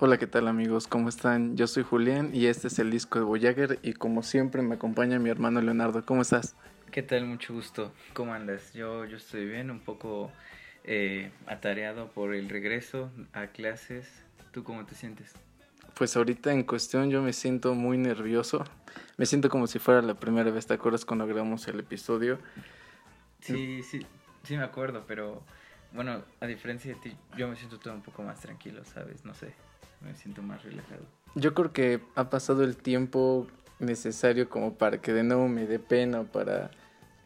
Hola, ¿qué tal amigos? ¿Cómo están? Yo soy Julián y este es el disco de Voyager y como siempre me acompaña mi hermano Leonardo. ¿Cómo estás? ¿Qué tal? Mucho gusto. ¿Cómo andas? Yo, yo estoy bien, un poco eh, atareado por el regreso a clases. ¿Tú cómo te sientes? Pues ahorita en cuestión yo me siento muy nervioso. Me siento como si fuera la primera vez, ¿te acuerdas cuando grabamos el episodio? Sí, sí, sí me acuerdo, pero bueno, a diferencia de ti, yo me siento todo un poco más tranquilo, ¿sabes? No sé me siento más relajado. Yo creo que ha pasado el tiempo necesario como para que de nuevo me dé pena para,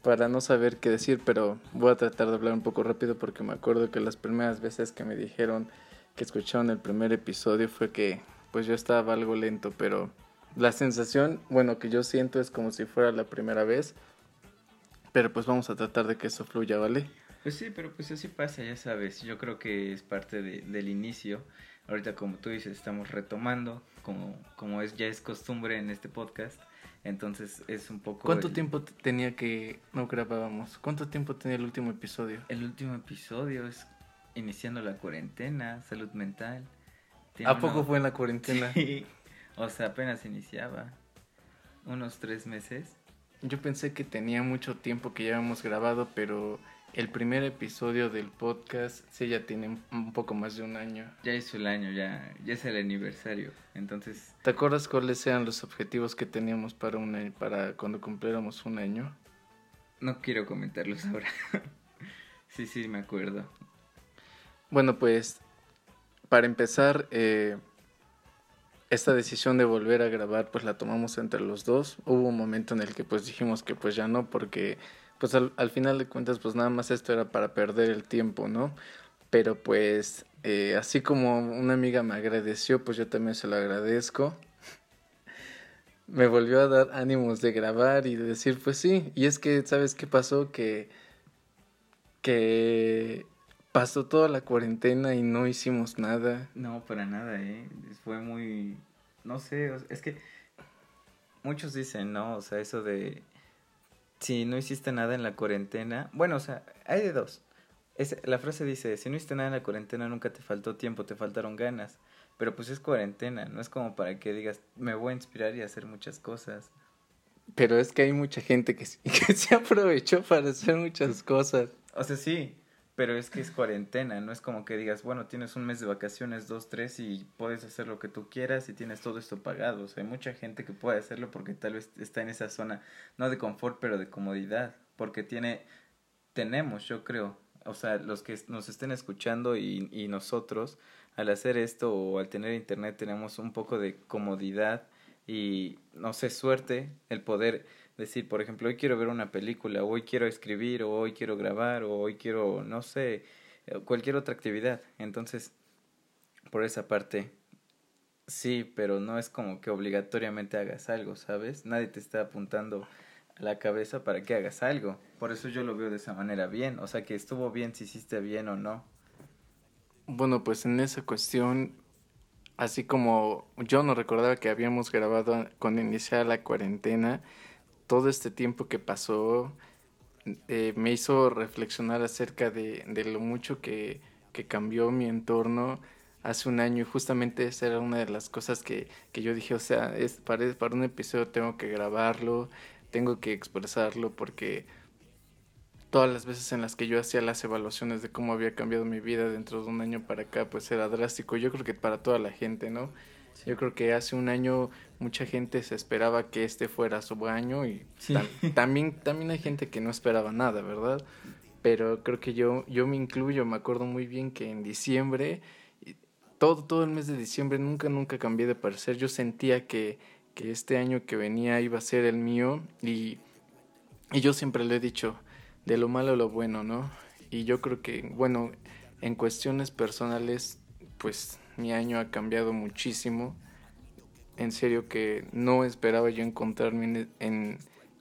para no saber qué decir, pero voy a tratar de hablar un poco rápido porque me acuerdo que las primeras veces que me dijeron que escucharon el primer episodio fue que pues yo estaba algo lento, pero la sensación, bueno, que yo siento es como si fuera la primera vez, pero pues vamos a tratar de que eso fluya, ¿vale? Pues sí, pero pues así pasa, ya sabes, yo creo que es parte de, del inicio Ahorita, como tú dices, estamos retomando, como, como es ya es costumbre en este podcast. Entonces es un poco... ¿Cuánto tiempo tenía que no grabábamos? ¿Cuánto tiempo tenía el último episodio? El último episodio es iniciando la cuarentena, salud mental. ¿A poco fue en la cuarentena? Sí. O sea, apenas iniciaba. Unos tres meses. Yo pensé que tenía mucho tiempo que ya habíamos grabado, pero el primer episodio del podcast sí ya tiene un poco más de un año. Ya hizo el año, ya, ya es el aniversario. Entonces. ¿Te acuerdas cuáles eran los objetivos que teníamos para un para cuando cumpliéramos un año? No quiero comentarlos ahora. sí, sí, me acuerdo. Bueno, pues para empezar, eh, esta decisión de volver a grabar, pues la tomamos entre los dos. Hubo un momento en el que pues dijimos que pues ya no, porque pues al, al, final de cuentas, pues nada más esto era para perder el tiempo, ¿no? Pero pues, eh, así como una amiga me agradeció, pues yo también se lo agradezco. me volvió a dar ánimos de grabar y de decir, pues sí, y es que, ¿sabes qué pasó? Que, que pasó toda la cuarentena y no hicimos nada. No, para nada, ¿eh? Fue muy, no sé, es que muchos dicen, ¿no? O sea, eso de si no hiciste nada en la cuarentena, bueno, o sea, hay de dos. Es, la frase dice, si no hiciste nada en la cuarentena nunca te faltó tiempo, te faltaron ganas. Pero pues es cuarentena, no es como para que digas, me voy a inspirar y hacer muchas cosas. Pero es que hay mucha gente que, que se aprovechó para hacer muchas cosas. O sea, sí, pero es que es cuarentena, no es como que digas, bueno, tienes un mes de vacaciones, dos, tres, y puedes hacer lo que tú quieras y tienes todo esto pagado. O sea, hay mucha gente que puede hacerlo porque tal vez está en esa zona, no de confort, pero de comodidad, porque tiene, tenemos, yo creo, o sea, los que nos estén escuchando y, y nosotros, al hacer esto o al tener internet, tenemos un poco de comodidad y, no sé, suerte el poder decir, por ejemplo, hoy quiero ver una película, o hoy quiero escribir, o hoy quiero grabar, o hoy quiero, no sé, eh, cualquier otra actividad. Entonces, por esa parte, sí, pero no es como que obligatoriamente hagas algo, ¿sabes? Nadie te está apuntando a la cabeza para que hagas algo. Por eso yo lo veo de esa manera bien, o sea, que estuvo bien si hiciste bien o no. Bueno, pues en esa cuestión, así como yo no recordaba que habíamos grabado con iniciar la cuarentena, todo este tiempo que pasó eh, me hizo reflexionar acerca de, de lo mucho que, que, cambió mi entorno hace un año y justamente esa era una de las cosas que, que yo dije, o sea, es, para, para un episodio tengo que grabarlo, tengo que expresarlo porque todas las veces en las que yo hacía las evaluaciones de cómo había cambiado mi vida dentro de un año para acá, pues era drástico. Yo creo que para toda la gente, ¿no? Yo creo que hace un año mucha gente se esperaba que este fuera su año y también, también hay gente que no esperaba nada, ¿verdad? Pero creo que yo, yo me incluyo, me acuerdo muy bien que en diciembre, todo, todo el mes de diciembre nunca, nunca cambié de parecer. Yo sentía que, que este año que venía iba a ser el mío y, y yo siempre le he dicho, de lo malo a lo bueno, ¿no? Y yo creo que, bueno, en cuestiones personales, pues mi año ha cambiado muchísimo. En serio que no esperaba yo encontrarme en,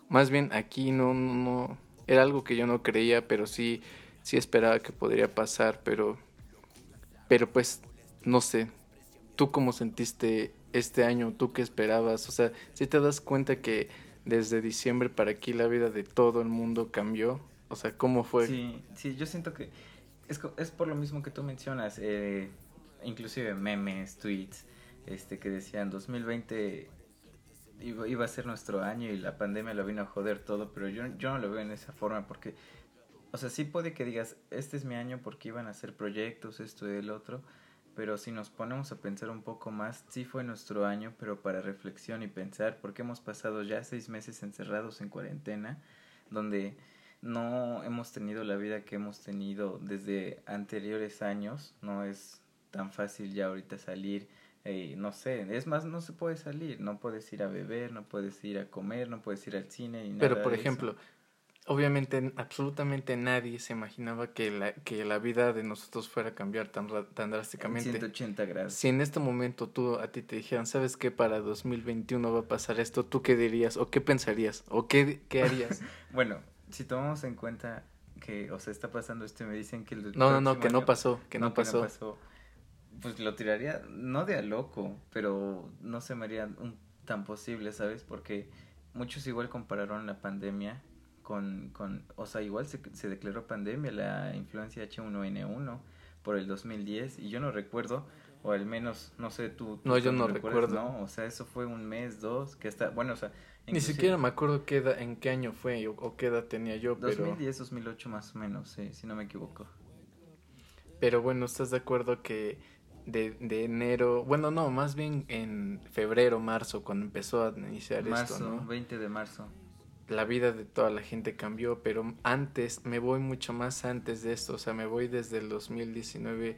más bien aquí no, no, era algo que yo no creía, pero sí, sí esperaba que podría pasar, pero, pero pues, no sé, ¿tú cómo sentiste este año? ¿Tú qué esperabas? O sea, si te das cuenta que desde diciembre para aquí la vida de todo el mundo cambió, o sea, ¿cómo fue? Sí, sí, yo siento que es, es por lo mismo que tú mencionas, eh, inclusive memes, tweets, este, que decían 2020 iba, iba a ser nuestro año y la pandemia lo vino a joder todo, pero yo, yo no lo veo en esa forma porque, o sea, sí puede que digas, este es mi año porque iban a hacer proyectos, esto y el otro, pero si nos ponemos a pensar un poco más, sí fue nuestro año, pero para reflexión y pensar, porque hemos pasado ya seis meses encerrados en cuarentena, donde no hemos tenido la vida que hemos tenido desde anteriores años, no es tan fácil ya ahorita salir, eh, no sé, es más, no se puede salir, no puedes ir a beber, no puedes ir a comer, no puedes ir al cine. Ni Pero por ejemplo, obviamente absolutamente nadie se imaginaba que la, que la vida de nosotros fuera a cambiar tan, tan drásticamente. 180 grados. Si en este momento tú a ti te dijeran, ¿sabes qué? Para 2021 va a pasar esto, ¿tú qué dirías? ¿O qué pensarías? ¿O qué, qué harías? bueno, si tomamos en cuenta que, o sea, está pasando esto y me dicen que el No, no, no, que no pasó, que no, pasó. Pues lo tiraría, no de a loco, pero no se me haría un, tan posible, ¿sabes? Porque muchos igual compararon la pandemia con, con o sea, igual se, se declaró pandemia la influencia H1N1 por el 2010 y yo no recuerdo, o al menos, no sé, tú... no, yo no recuerdo. No, o sea, eso fue un mes, dos, que está, bueno, o sea, ni siquiera me acuerdo qué edad, en qué año fue o, qué edad tenía yo, pero... 2010, 2008 más o menos, sí, si no me equivoco. Pero bueno, ¿estás de acuerdo que de, de enero, bueno, no, más bien en febrero, marzo, cuando empezó a iniciar esto, ¿no? 20 de marzo. La vida de toda la gente cambió, pero antes, me voy mucho más antes de esto, o sea, me voy desde el 2019.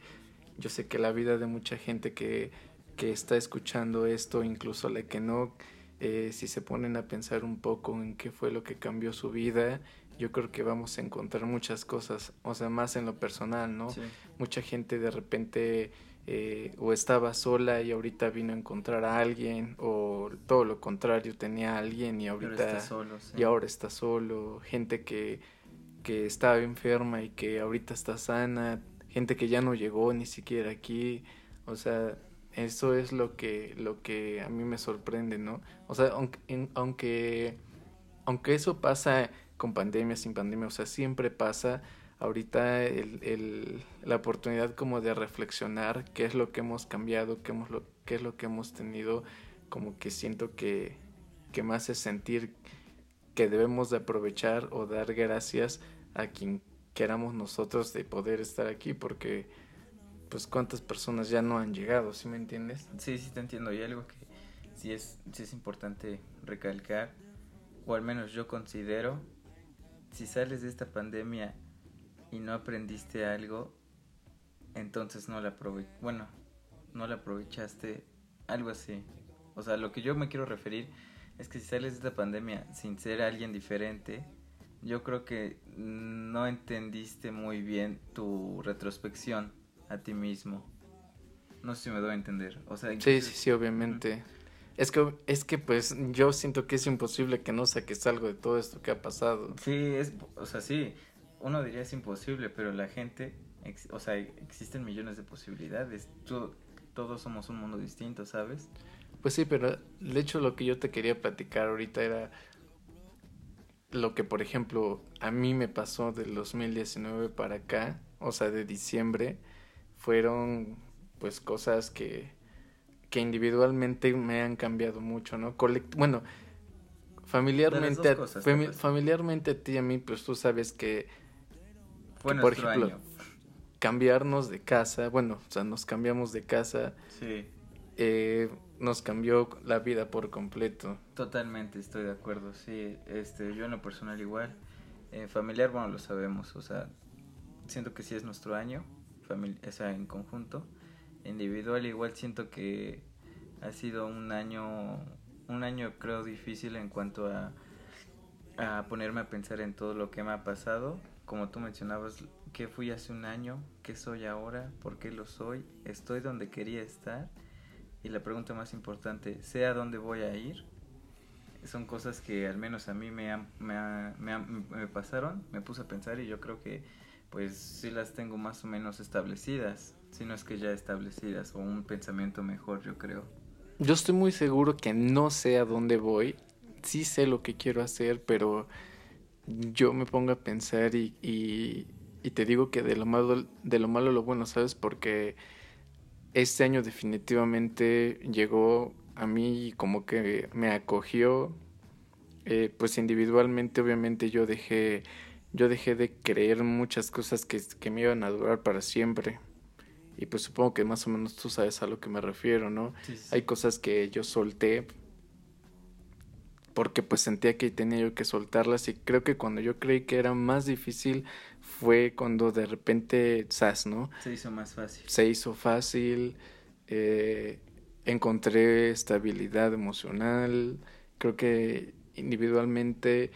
Yo sé que la vida de mucha gente que, que está escuchando esto, incluso la que no eh, si se ponen a pensar un poco en qué fue lo que cambió su vida, yo creo que vamos a encontrar muchas cosas, o sea, más en lo personal, ¿no? Mucha gente de repente eh, o estaba sola y ahorita vino a encontrar a alguien, o todo lo contrario, tenía a alguien y ahorita... Y ahora está solo, Y ahora está solo, gente que, que estaba enferma y que ahorita está sana, gente que ya no llegó ni siquiera aquí, o sea, eso es lo que, lo que a mí me sorprende, ¿no? O sea, aunque, aunque, aunque eso pasa con pandemia, sin pandemia, o sea, siempre pasa ahorita el, el, la oportunidad como de reflexionar qué es lo que hemos cambiado, qué, hemos lo, qué es lo que hemos tenido, como que siento que, que me hace sentir que debemos de aprovechar o dar gracias a quien queramos nosotros de poder estar aquí, porque pues cuántas personas ya no han llegado, ¿sí me entiendes? Sí, sí te entiendo. Y algo que sí es, sí es importante recalcar, o al menos yo considero, si sales de esta pandemia y no aprendiste algo, entonces no la aprove bueno, no la aprovechaste, algo así. O sea, lo que yo me quiero referir es que si sales de esta pandemia sin ser alguien diferente, yo creo que no entendiste muy bien tu retrospección a ti mismo. No sé si me doy a entender. O sea, sí, sí, sí, obviamente. Es que, es que pues yo siento que es imposible que no saques algo de todo esto que ha pasado. Sí, es, o sea, sí, uno diría es imposible, pero la gente, o sea, existen millones de posibilidades. todos somos un mundo distinto, ¿sabes? Pues sí, pero de hecho lo que yo te quería platicar ahorita era lo que, por ejemplo, a mí me pasó del 2019 para acá, o sea, de diciembre fueron pues cosas que, que individualmente me han cambiado mucho, ¿no? bueno, familiarmente, familiarmente a ti y a mí, pues tú sabes que, por ejemplo, cambiarnos de casa, bueno, o sea, nos cambiamos de casa, sí. eh, nos cambió la vida por completo. Totalmente, estoy de acuerdo, sí, este, yo en lo personal igual, eh, familiar, bueno, lo sabemos, o sea, siento que sí es nuestro año, esa en conjunto. Individual igual siento que ha sido un año, un año creo difícil en cuanto a, a ponerme a pensar en todo lo que me ha pasado. Como tú mencionabas, ¿qué fui hace un año? ¿Qué soy ahora? ¿Por qué lo soy? ¿Estoy donde quería estar? Y la pregunta más importante, ¿sé a dónde voy a ir? Son cosas que al menos a mí me, me, me, me pasaron, me puse a pensar y yo creo que pues sí las tengo más o menos establecidas, si no es que ya establecidas, o un pensamiento mejor, yo creo. Yo estoy muy seguro que no sé a dónde voy, sí sé lo que quiero hacer, pero yo me pongo a pensar y, y, te digo que de lo malo, de lo malo lo bueno, ¿sabes? Porque este año definitivamente llegó a mí y como que me acogió. Eh, pues individualmente obviamente yo dejé yo dejé de creer muchas cosas que, que, me iban a durar para siempre. Y pues supongo que más o menos tú sabes a lo que me refiero, ¿no? Hay cosas que yo solté porque pues sentía que tenía yo que soltarlas y creo que cuando yo creí que era más difícil fue cuando de repente, sas, ¿no? Se hizo más fácil. Se hizo fácil, eh, encontré estabilidad emocional, creo que individualmente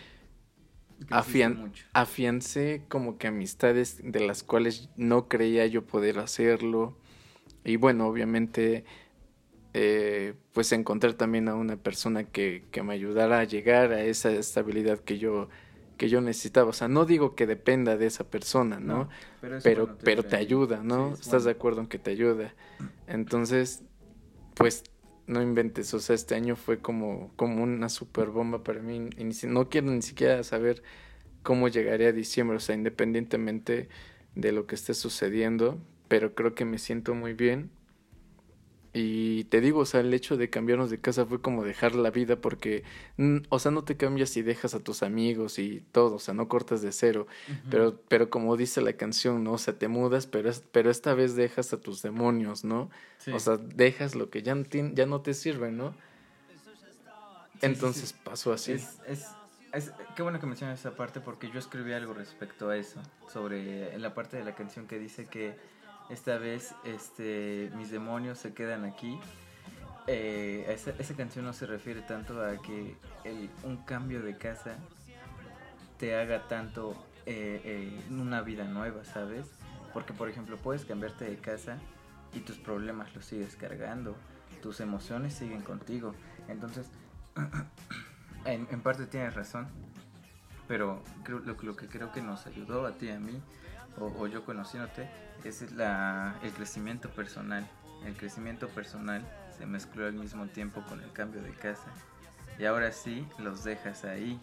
afian afiancé como que amistades de las cuales no creía yo poder hacerlo y bueno, obviamente eh, pues encontrar también a una persona que, que me ayudara a llegar a esa estabilidad que yo que yo necesitaba. O sea, no digo que dependa de esa persona, ¿no? pero, pero, te, ayuda, ¿no? ¿Estás de acuerdo en que te ayuda? Entonces, pues no inventes, o sea, este año fue como, como una super bomba para mí. No quiero ni siquiera saber cómo llegaré a diciembre, o sea, independientemente de lo que esté sucediendo, pero creo que me siento muy bien y te digo, o sea, el hecho de cambiarnos de casa fue como dejar la vida porque, o sea, no te cambias y dejas a tus amigos y todo, o sea, no cortas de cero, pero, pero como dice la canción, ¿no? O sea, te mudas, pero, pero esta vez dejas a tus demonios, ¿no? O sea, dejas lo que ya no, ya no te sirve, ¿no? Entonces pasó así. Es, es, es, qué bueno que mencionas esa parte porque yo escribí algo respecto a eso, sobre la parte de la canción que dice que esta vez este, mis demonios se quedan aquí. Eh, esa, esa, canción no se refiere tanto a que el, un cambio de casa te haga tanto eh, eh, una vida nueva, ¿sabes? Porque, por ejemplo, puedes cambiarte de casa y tus problemas los sigues cargando, tus emociones siguen contigo. Entonces, en, en parte tienes razón, pero creo, lo, lo que creo que nos ayudó a ti y a mí o, yo conociéndote, es la, el crecimiento personal. El crecimiento personal se mezcló al mismo tiempo con el cambio de casa. Y ahora sí los dejas ahí.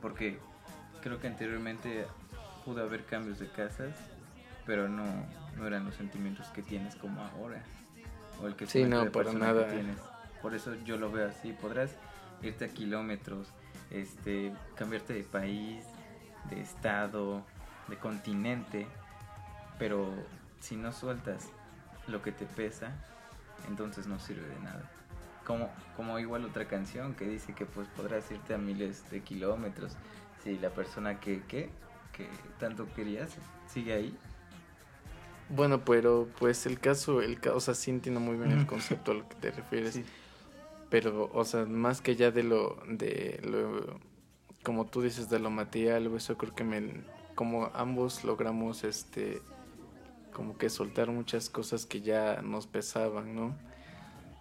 Porque creo que anteriormente pudo haber cambios de casas, pero no, no eran los sentimientos que tienes como ahora. O el que sí, no, para nada. tienes. Por eso yo lo veo así. Podrás irte a kilómetros, este, cambiarte de país, de estado, de continente, pero si no sueltas lo que te pesa, entonces no sirve de nada. Como, como igual otra canción que dice que pues podrás irte a miles de kilómetros si la persona que, que, que tanto querías sigue ahí. Bueno, pero pues el caso, el o sea, sí entiendo muy bien el concepto a lo que te refieres. Pero, o sea, más que ya de lo, de lo, como tú dices, de lo material, eso creo que me, como ambos logramos este como que soltar muchas cosas que ya nos pesaban, ¿no?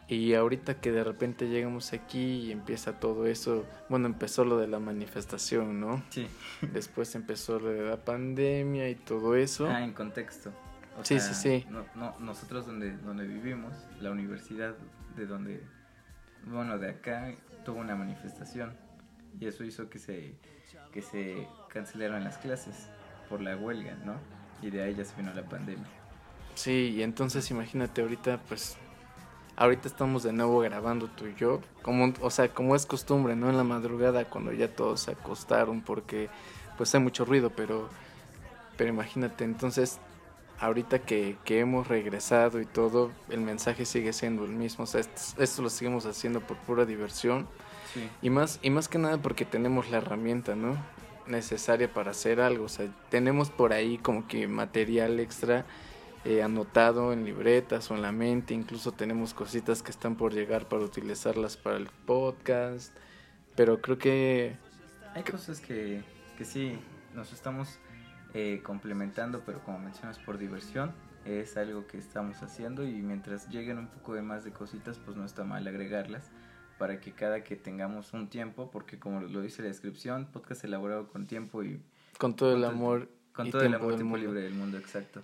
Y ahorita que de repente llegamos aquí y empieza todo eso, bueno, empezó lo de la manifestación, ¿no? Sí. Después empezó lo de la pandemia y todo eso. Ah, en contexto. sí, sí, sí. No, no, nosotros donde, donde vivimos, la universidad de donde, bueno, de acá, tuvo una manifestación. Y eso hizo que se que se cancelaron las clases por la huelga, ¿no? Y de ahí ya se vino la pandemia. Sí, y entonces imagínate ahorita, pues, ahorita estamos de nuevo grabando tú y yo, como, o sea, como es costumbre, ¿no? En la madrugada cuando ya todos se acostaron porque, pues, hay mucho ruido, pero, pero imagínate, entonces, ahorita que, que hemos regresado y todo, el mensaje sigue siendo el mismo, o sea, esto, esto lo seguimos haciendo por pura diversión y, más, y más que nada porque tenemos la herramienta, ¿no? Necesaria para hacer algo. O sea, tenemos por ahí como que material extra eh, anotado en libretas o en la mente. Incluso tenemos cositas que están por llegar para utilizarlas para el podcast. Pero creo que... Hay cosas que, que sí nos estamos eh, complementando, pero como mencionas, por diversión. Es algo que estamos haciendo y mientras lleguen un poco de más de cositas, pues no está mal agregarlas para que cada que tengamos un tiempo, porque como lo dice la descripción, podcast elaborado con tiempo y... Con todo el amor. Con todo el amor tiempo libre del mundo, exacto.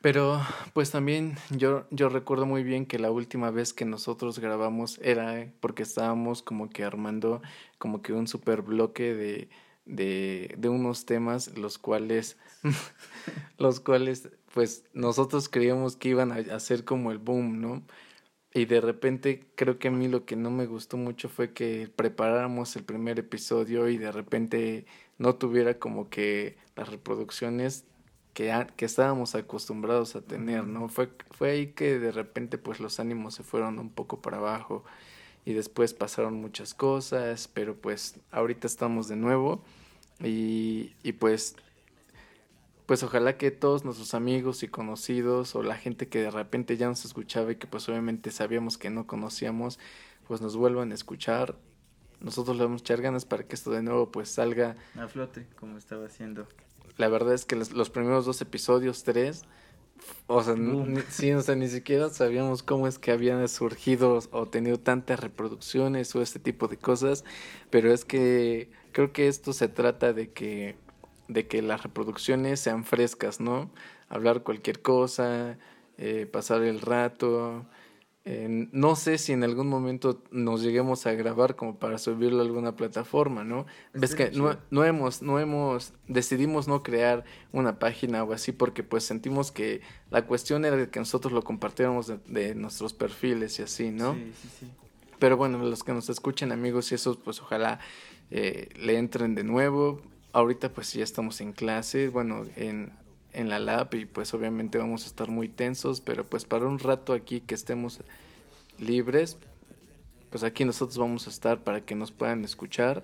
Pero pues también yo, yo recuerdo muy bien que la última vez que nosotros grabamos era porque estábamos como que armando como que un super bloque de, de, de unos temas los cuales los cuales pues nosotros creíamos que iban a hacer como el boom, ¿no? Y de repente creo que a mí lo que no me gustó mucho fue que preparáramos el primer episodio y de repente no tuviera como que las reproducciones que, que estábamos acostumbrados a tener, ¿no? Fue, fue ahí que de repente pues los ánimos se fueron un poco para abajo y después pasaron muchas cosas, pero pues ahorita estamos de nuevo y, y pues pues ojalá que todos nuestros amigos y conocidos o la gente que de repente ya nos escuchaba y que pues obviamente sabíamos que no conocíamos, pues nos vuelvan a escuchar. Nosotros le vamos a echar ganas para que esto de nuevo pues salga a flote como estaba haciendo. La verdad es que los, primeros dos episodios, tres, o sea, sí, o sea, ni siquiera sabíamos cómo es que habían surgido o tenido tantas reproducciones o este tipo de cosas, pero es que creo que esto se trata de que de que las reproducciones sean frescas, ¿no? Hablar cualquier cosa, eh, pasar el rato. no sé si en algún momento nos lleguemos a grabar como para subirlo a alguna plataforma, ¿no? Ves que no, no, hemos, no hemos, decidimos no crear una página o así porque pues sentimos que la cuestión era de que nosotros lo compartiéramos de, nuestros perfiles y así, ¿no? Sí, sí, sí. Pero bueno, los que nos escuchen amigos y esos pues ojalá eh, le entren de nuevo, ahorita pues ya estamos en clase, bueno, en, en la lab y pues obviamente vamos a estar muy tensos, pero pues para un rato aquí que estemos libres, pues aquí nosotros vamos a estar para que nos puedan escuchar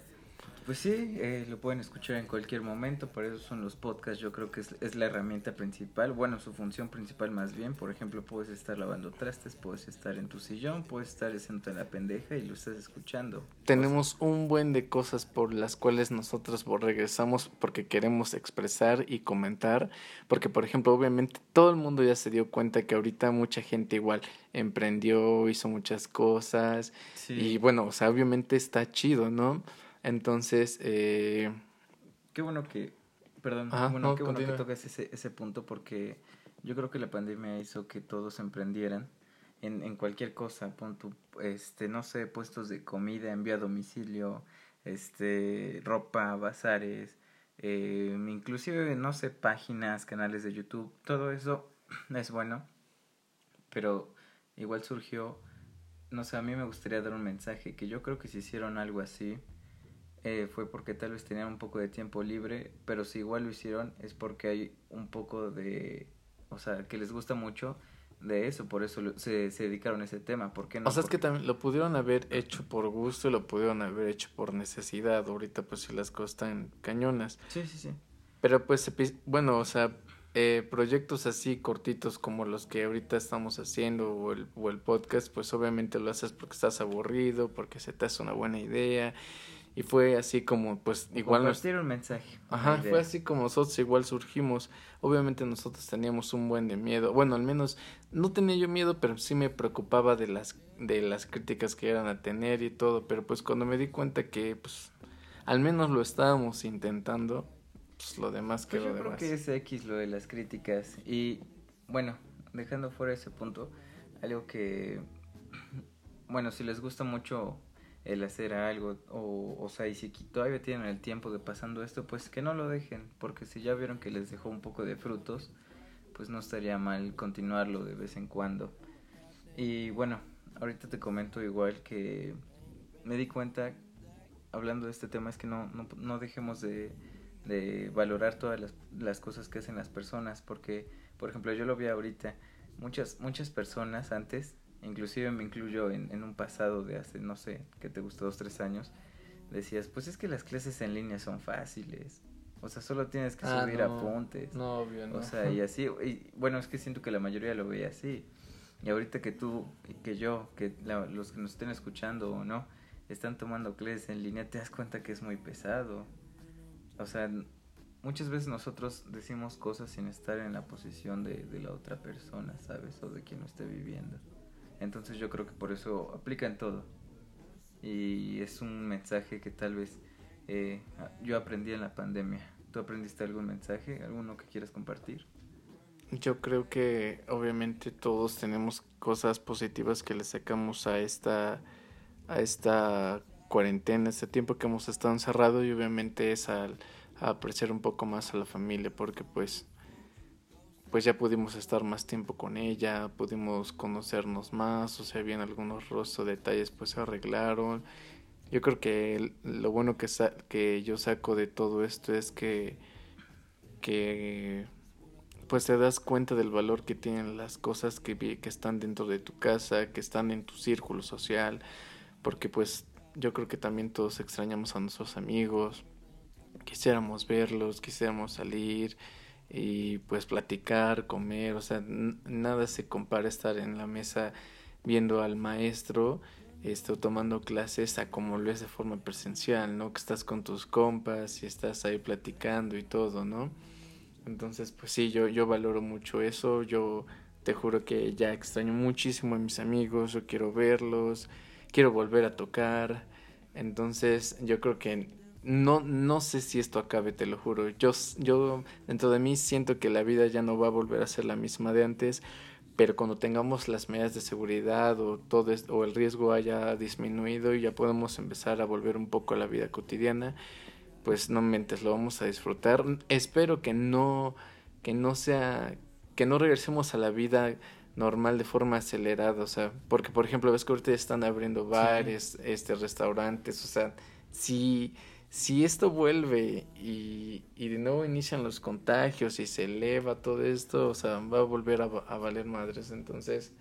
pues sí, eh, lo pueden escuchar en cualquier momento, por eso son los podcasts, yo creo que es, es, la herramienta principal, bueno, su función principal más bien, por ejemplo, puedes estar lavando trastes, puedes estar en tu sillón, puedes estar haciendo en la pendeja y lo estás escuchando. Tenemos un buen de cosas por las cuales nosotros regresamos porque queremos expresar y comentar, porque por ejemplo, obviamente todo el mundo ya se dio cuenta que ahorita mucha gente igual emprendió, hizo muchas cosas y bueno, o sea, obviamente está chido, ¿no? Entonces, eh... Qué bueno que, perdón, bueno, qué bueno que tocas ese, ese punto porque yo creo que la pandemia hizo que todos emprendieran en, en cualquier cosa, pon este, no sé, puestos de comida, envío a domicilio, este, ropa, bazares, eh, inclusive, no sé, páginas, canales de YouTube, todo eso es bueno, pero igual surgió, no sé, a mí me gustaría dar un mensaje, que yo creo que si hicieron algo así, eh, fue porque tal vez tenían un poco de tiempo libre, pero si igual lo hicieron es porque hay un poco de, o sea, que les gusta mucho de eso, por eso se, se, dedicaron a ese tema, ¿por qué no? O sea, es que también lo pudieron haber hecho por gusto y lo pudieron haber hecho por necesidad, ahorita pues si las cosas están cañonas. Sí, sí, sí. Pero pues, bueno, o sea, eh, proyectos así cortitos como los que ahorita estamos haciendo o el, o el podcast, pues obviamente lo haces porque estás aburrido, porque se te hace una buena idea y fue así como, pues, igual... Compartir un mensaje. Ajá, fue así como nosotros igual surgimos. Obviamente nosotros teníamos un buen de miedo. Bueno, al menos no tenía yo miedo, pero sí me preocupaba de las, de las críticas que iban a tener y todo. Pero pues cuando me di cuenta que, pues, al menos lo estábamos intentando, pues lo demás pues quedó yo creo que es X lo de las críticas. Y, bueno, dejando fuera ese punto, algo que... Bueno, si les gusta mucho el hacer algo o, o sea, y si todavía tienen el tiempo de pasando esto, pues que no lo dejen, porque si ya vieron que les dejó un poco de frutos, pues no estaría mal continuarlo de vez en cuando. Y bueno, ahorita te comento igual que me di cuenta, hablando de este tema, es que no, no, no dejemos de, de valorar todas las, las cosas que hacen las personas, porque, por ejemplo, yo lo vi ahorita, muchas, muchas personas antes inclusive me incluyo en, en un pasado de hace, no sé, que te gustó dos, tres años, decías, pues es que las clases en línea son fáciles. O sea, solo tienes que ah, subir apuntes. No, obvio, no. O sea, y así, y, bueno, es que siento que la mayoría lo veía así. Y ahorita que tú, que yo, que los que nos estén escuchando o no, están tomando clases en línea, te das cuenta que es muy pesado. O sea, muchas veces nosotros decimos cosas sin estar en la posición de, de la otra persona, ¿sabes? O de quien lo esté viviendo. Entonces yo creo que por eso aplica en todo. Y es un mensaje que tal vez eh, yo aprendí en la pandemia. ¿Tú aprendiste algún mensaje, alguno que quieras compartir? Yo creo que obviamente todos tenemos cosas positivas que le sacamos a esta a esta cuarentena, este tiempo que hemos estado encerrados y obviamente es al, apreciar un poco más a la familia porque pues pues ya pudimos estar más tiempo con ella, pudimos conocernos más, o sea, bien algunos rostros, detalles pues se arreglaron. Yo creo que lo bueno que, que yo saco de todo esto es que, que pues te das cuenta del valor que tienen las cosas que, que están dentro de tu casa, que están en tu círculo social, porque pues yo creo que también todos extrañamos a nuestros amigos, quisiéramos verlos, quisiéramos salir y pues platicar, comer, o sea, nada se compara estar en la mesa viendo al maestro este, tomando clases a como lo es de forma presencial, ¿no? Que estás con tus compas y estás ahí platicando y todo, ¿no? Entonces, pues sí, yo, yo valoro mucho eso, yo te juro que ya extraño muchísimo a mis amigos, yo quiero verlos, quiero volver a tocar, entonces yo creo que no, no sé si esto acabe, te lo juro, yo, yo dentro de mí siento que la vida ya no va a volver a ser la misma de antes, pero cuando tengamos las medidas de seguridad o todo o el riesgo haya disminuido y ya podemos empezar a volver un poco a la vida cotidiana, pues no mentes, lo vamos a disfrutar. Espero que no, que no sea, que no regresemos a la vida normal de forma acelerada, o sea, porque por ejemplo ves que ahorita están abriendo bares, este, restaurantes, o sea, si, si esto vuelve y, y de nuevo inician los contagios y se eleva todo esto, o sea, va a volver a, a valer madres, entonces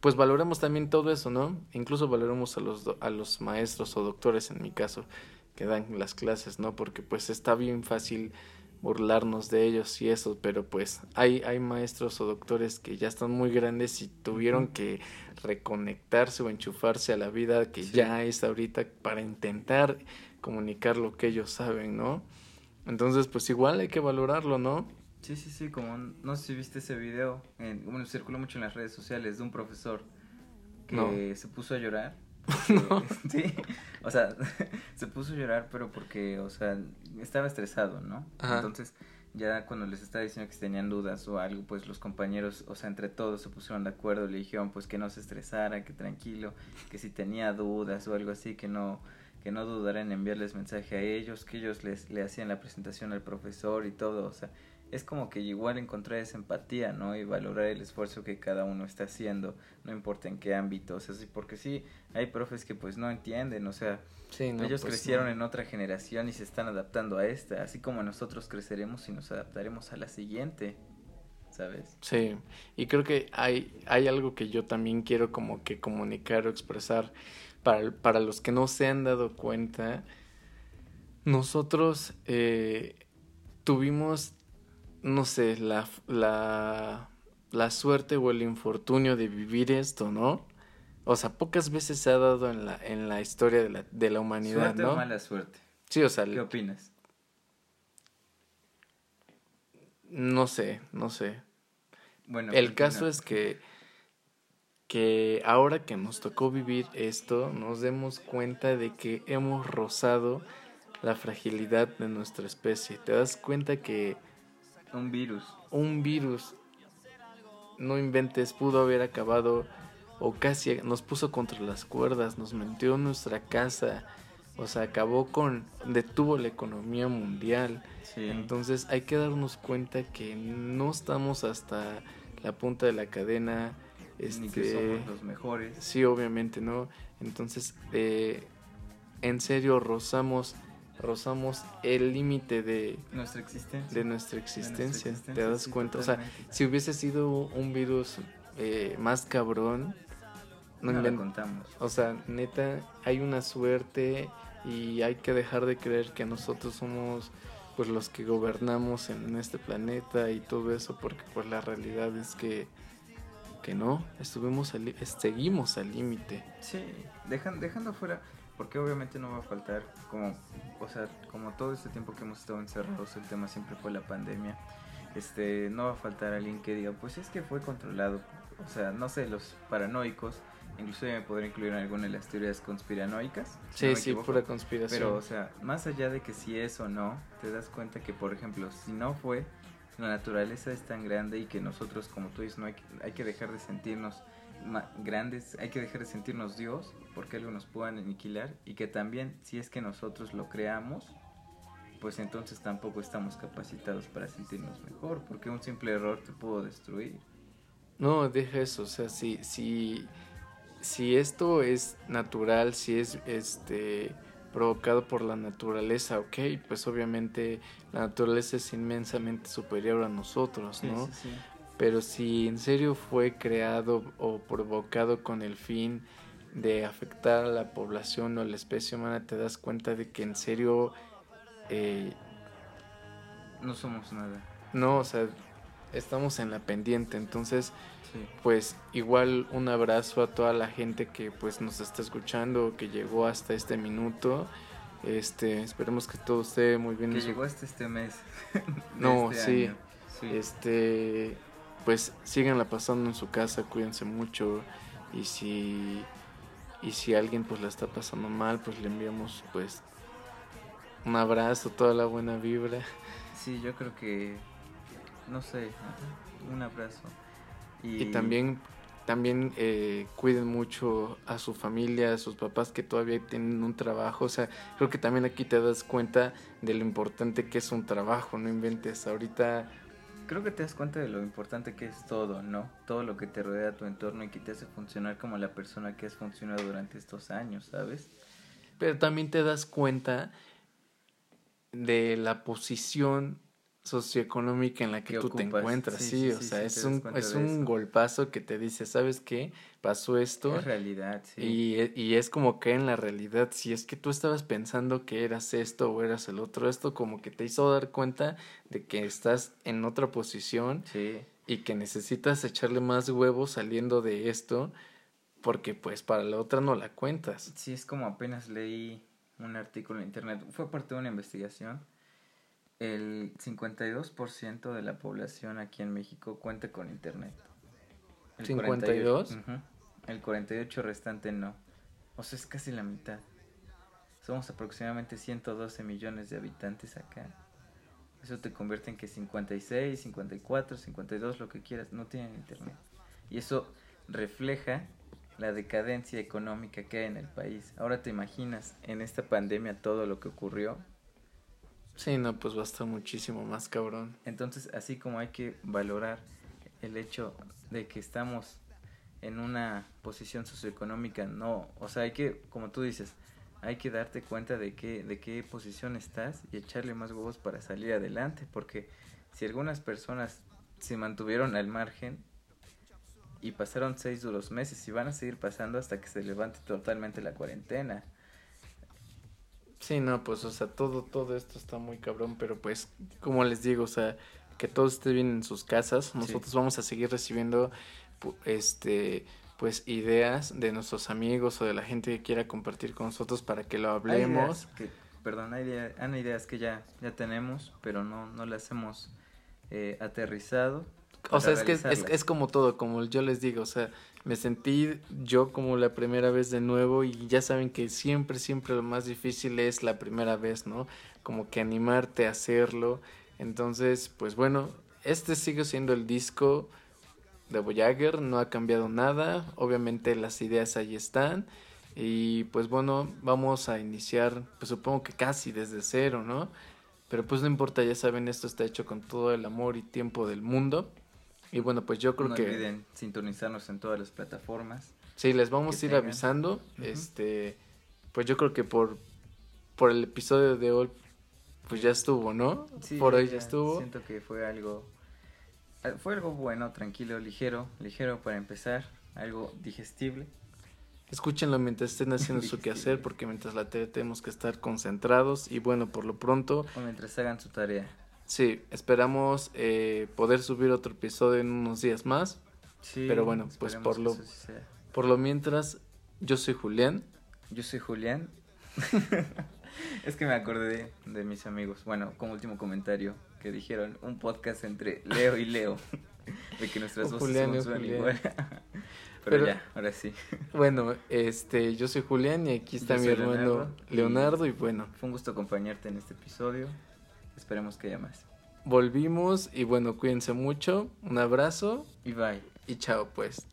pues valoremos también todo eso, ¿no? Incluso valoremos a los, a los maestros o doctores en mi caso, que dan las clases, ¿no? Porque pues está bien fácil burlarnos de ellos y eso, pero pues hay, hay maestros o doctores que ya están muy grandes y tuvieron que reconectarse o enchufarse a la vida que ya es ahorita para intentar comunicar lo que ellos saben, ¿no? Entonces, pues igual hay que valorarlo, ¿no? Sí, sí, sí, como no sé si viste ese video, en, bueno, circuló mucho en las redes sociales de un profesor que se puso a llorar Sí, o sea, se puso a llorar, pero porque, o sea, estaba estresado, ¿no? Entonces, ya cuando les estaba diciendo que tenían dudas o algo, pues los compañeros, o sea, entre todos se pusieron de acuerdo, le dijeron pues que no se estresara, que tranquilo, que si tenía dudas o algo así, que no que no dudara en enviarles mensaje a ellos, que ellos les le hacían la presentación al profesor y todo, o sea, es como que igual encontrar esa empatía, ¿no? Y valorar el esfuerzo que cada uno está haciendo, no importa en qué ámbito, o sea, sí, porque sí, hay profes que pues no entienden, o sea, ellos pues, crecieron en otra generación y se están adaptando a esta, así como nosotros creceremos y nos adaptaremos a la siguiente, ¿sabes? Sí, y creo que hay, hay algo que yo también quiero como que comunicar o expresar para, para los que no se han dado cuenta, nosotros eh, tuvimos no sé, la, la, la suerte o el infortunio de vivir esto, ¿no? O sea, pocas veces se ha dado en la, en la historia de la, de la humanidad, ¿Suerte ¿no? o mala suerte? Sí, o sea... ¿Qué opinas? No sé, no sé. Bueno, el caso es que que ahora que nos tocó vivir esto, nos demos cuenta de que hemos rozado la fragilidad de nuestra especie. Te das cuenta que un virus. Un virus. No inventes, pudo haber acabado o casi nos puso contra las cuerdas, nos metió en nuestra casa, o sea, acabó con, detuvo la economía mundial. Entonces hay que darnos cuenta que no estamos hasta la punta de la cadena. Este, Ni que somos los mejores. Sí, obviamente, ¿no? Entonces, eh, en serio, rozamos rozamos el límite de nuestra existencia. De nuestra existencia, ¿te das cuenta? O sea, si hubiese sido un virus eh, más cabrón, no, lo contamos. O sea, neta, hay una suerte y hay que dejar de creer que nosotros somos pues los que gobernamos en este planeta y todo eso porque pues la realidad es que que no, estuvimos seguimos al límite. Sí, dejan, dejando fuera porque obviamente no va a faltar, como, o sea, como todo este tiempo que hemos estado encerrados, el tema siempre fue la pandemia, este, no va a faltar alguien que diga, pues es que fue controlado, o sea, no sé, los paranoicos, incluso me podría incluir en alguna de las teorías conspiranoicas. Sí, sí, pura conspiración. Pero, o sea, más allá de que si es o no, te das cuenta que, por ejemplo, si no fue, la naturaleza es tan grande y que nosotros, como tú dices, no hay, hay que dejar de sentirnos grandes, hay que dejar de sentirnos Dios porque algo nos puedan aniquilar y que también si es que nosotros lo creamos, pues entonces tampoco estamos capacitados para sentirnos mejor, porque un simple error te pudo destruir. No, deja eso, o sea, si, si, si esto es natural, si es este provocado por la naturaleza, ok, pues obviamente la naturaleza es inmensamente superior a nosotros, ¿no? Sí, sí, sí. Pero si en serio fue creado o provocado con el fin de afectar a la población o la especie humana, te das cuenta de que en serio eh, No somos nada. no, o sea, estamos en la pendiente, entonces Sí. pues igual un abrazo a toda la gente que pues nos está escuchando, que llegó hasta este minuto. Este, esperemos que todo esté muy bien. Que su- llegó hasta este mes. No, este sí. año. Sí. Este, pues síganla pasando en su casa, cuídense mucho y si y si alguien pues la está pasando mal, pues le enviamos pues un abrazo, toda la buena vibra. Sí, yo creo que, no sé, un abrazo. Y, Y también, también eh, cuiden mucho a su familia, a sus papás que todavía tienen un trabajo. O sea, creo que también aquí te das cuenta de lo importante que es un trabajo, no inventes. Ahorita, Creo que te das cuenta de lo importante que es todo, ¿no? Todo lo que te rodea tu entorno y que te hace funcionar como la persona que has funcionado durante estos años, ¿sabes? pero también te das cuenta de la posición socioeconómica en la que Que tú te encuentras, Sí, sí, sí, o sí, sea, es un, es un golpazo que te dice, ¿sabes qué? Pasó esto. Es realidad, sí. Y, e- y es como que en la realidad, si es que tú estabas pensando que eras esto o eras el otro, esto como que te hizo dar cuenta de que estás en otra posición y que necesitas echarle más huevos saliendo de esto, porque pues para la otra no la cuentas. sí, es como apenas leí un artículo en internet, fue parte de una investigación. El 52% de la población aquí en México cuenta con internet. El 52? 48, ujú, El 48 restante no. O sea, es casi la mitad. Somos aproximadamente 112 millones de habitantes acá. Eso te convierte en que 56, 54, 52, lo que quieras, no tienen internet. Y eso refleja la decadencia económica que hay en el país. Ahora te imaginas en esta pandemia todo lo que ocurrió. Sí, no, pues va a estar muchísimo más cabrón. Entonces, así como hay que valorar el hecho de que estamos en una posición socioeconómica, no, o sea, hay que, como tú dices, hay que darte cuenta de qué, de qué posición estás y echarle más huevos para salir adelante, porque si algunas personas se mantuvieron al margen y pasaron seis duros meses y van a seguir pasando hasta que se levante totalmente la cuarentena. Sí, no, pues, o sea, todo, todo esto está muy cabrón, pero pues, como les digo, o sea, que todo esté bien en sus casas. Nosotros vamos a seguir recibiendo, este, pues, ideas de nuestros amigos o de la gente que quiera compartir con nosotros para que lo hablemos. que, perdón, hay, hay ideas que ya, ya tenemos, pero no, no las hemos eh, aterrizado. O sea, es que es, es como todo, como yo les digo, o sea, me sentí yo como la primera vez de nuevo y ya saben que siempre, siempre lo más difícil es la primera vez, ¿no? Como que animarte a hacerlo. Entonces, pues bueno, este sigue siendo el disco de Voyager, no ha cambiado nada, obviamente las ideas ahí están y pues bueno, vamos a iniciar, pues supongo que casi desde cero, ¿no? Pero pues no importa, ya saben, esto está hecho con todo el amor y tiempo del mundo. Y bueno, pues yo creo no que olviden sintonizarnos en todas las plataformas. sí, les vamos a ir tengan. avisando. Este, pues yo creo que por, por el episodio de hoy, pues ya estuvo, ¿no? Sí, por hoy ya estuvo. Siento que fue algo, ah, fue algo bueno, tranquilo, ligero, ligero para empezar, algo digestible. Escúchenlo mientras estén haciendo su quehacer, porque mientras la tele tenemos que estar concentrados. Y bueno, por lo pronto, O mientras hagan su tarea. Sí, esperamos eh, poder subir otro episodio en unos días más. Sí, Pero bueno, pues por lo- sí. Por lo mientras, yo soy Julián. Yo soy Julián. es que me acordé de mis amigos. Bueno, como último comentario que dijeron un podcast entre Leo y Leo. De que nuestras voces Julián son- Julián. igual. Pero, Pero- ya, ahora sí. Bueno, este, yo soy Julián y aquí está Yo mi hermano Leonardo, Leonardo, y- y bueno, Fue un gusto acompañarte en este episodio. Esperemos que haya más. volvimos y bueno, cuídense mucho, un abrazo Y bye. y chao pues.